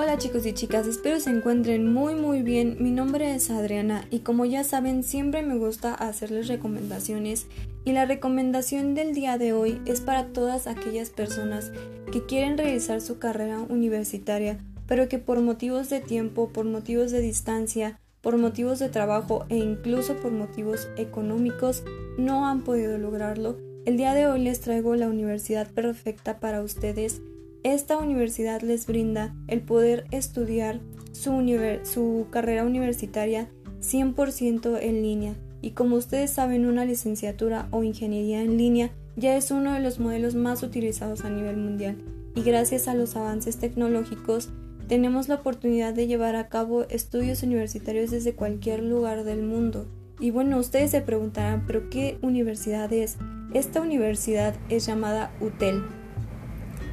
Hola chicos y chicas, espero se encuentren muy muy bien. Mi nombre es Adriana y como ya saben siempre me gusta hacerles recomendaciones y la recomendación del día de hoy es para todas aquellas personas que quieren realizar su carrera universitaria pero que por motivos de tiempo, por motivos de distancia, por motivos de trabajo e incluso por motivos económicos no han podido lograrlo. El día de hoy les traigo la universidad perfecta para ustedes esta universidad les brinda el poder estudiar su, carrera universitaria 100% en línea y como ustedes saben una licenciatura o ingeniería en línea ya es uno de los modelos más utilizados a nivel mundial y gracias a los avances tecnológicos tenemos la oportunidad de llevar a cabo estudios universitarios desde cualquier lugar del mundo. Y bueno, ustedes se preguntarán, ¿pero qué universidad es? Esta universidad es llamada UTEL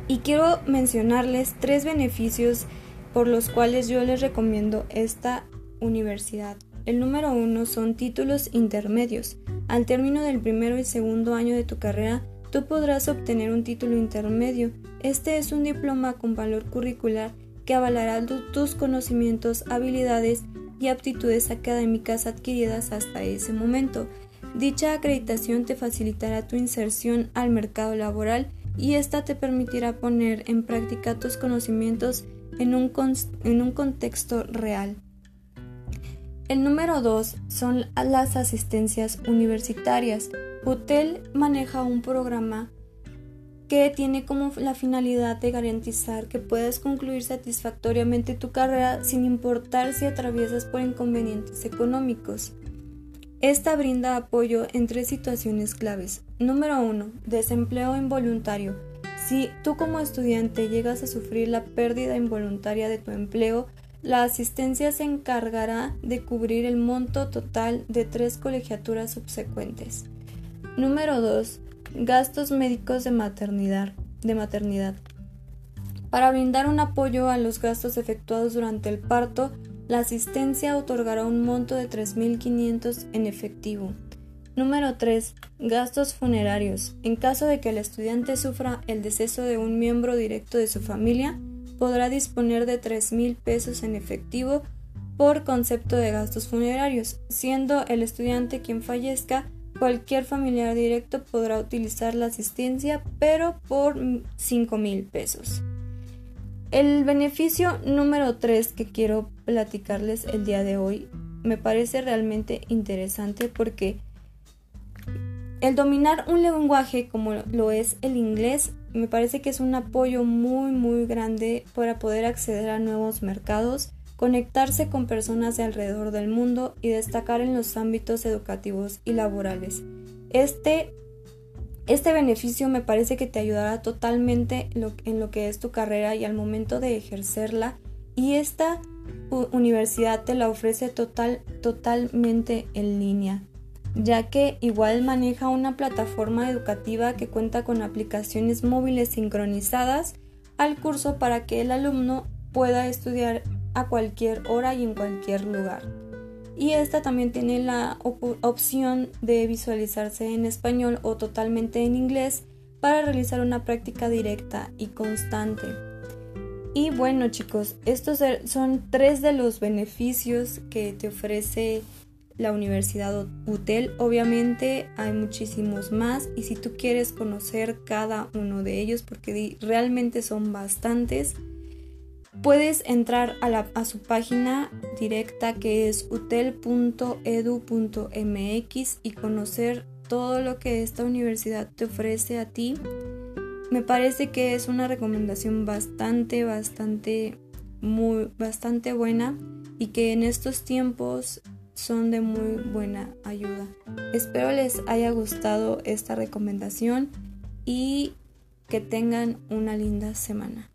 y quiero mencionarles tres beneficios por los cuales yo les recomiendo esta universidad. El número uno son títulos intermedios. Al término del primero y segundo año de tu carrera, tú podrás obtener un título intermedio. Este es un diploma con valor curricular que avalará tus conocimientos, habilidades y aptitudes académicas adquiridas hasta ese momento. Dicha acreditación te facilitará tu inserción al mercado laboral y esta te permitirá poner en práctica tus conocimientos en un, en un contexto real. El número 2 son las asistencias universitarias. UTEL maneja un programa que tiene como la finalidad de garantizar que puedas concluir satisfactoriamente tu carrera sin importar si atraviesas por inconvenientes económicos. Esta brinda apoyo en tres situaciones claves. Número 1. Desempleo involuntario. Si tú como estudiante llegas a sufrir la pérdida involuntaria de tu empleo, la asistencia se encargará de cubrir el monto total de tres colegiaturas subsecuentes. Número 2. Gastos médicos de maternidad. de maternidad. Para brindar un apoyo a los gastos efectuados durante el parto, la asistencia otorgará un monto de 3.500 en efectivo. Número 3. Gastos funerarios. En caso de que el estudiante sufra el deceso de un miembro directo de su familia, podrá disponer de 3.000 pesos en efectivo por concepto de gastos funerarios. Siendo el estudiante quien fallezca, cualquier familiar directo podrá utilizar la asistencia, pero por 5.000 pesos. El beneficio número 3 que quiero platicarles el día de hoy me parece realmente interesante porque el dominar un lenguaje como lo es el inglés me parece que es un apoyo muy muy grande para poder acceder a nuevos mercados, conectarse con personas de alrededor del mundo y destacar en los ámbitos educativos y laborales. Este este beneficio me parece que te ayudará totalmente en lo que es tu carrera y al momento de ejercerla. Y esta universidad te la ofrece total, totalmente en línea, ya que igual maneja una plataforma educativa que cuenta con aplicaciones móviles sincronizadas al curso para que el alumno pueda estudiar a cualquier hora y en cualquier lugar y esta también tiene la opción de visualizarse en español o totalmente en inglés para realizar una práctica directa y constante. Y bueno chicos, estos er, son tres de los beneficios que te ofrece la Universidad UTEL. Obviamente hay muchísimos más y si tú quieres conocer cada uno de ellos, porque realmente son bastantes, Puedes entrar a, su página directa que es utel.edu.mx y conocer todo lo que esta universidad te ofrece a ti. Me parece que es una recomendación bastante, bastante, muy, bastante buena y que en estos tiempos son de muy buena ayuda. Espero les haya gustado esta recomendación y que tengan una linda semana.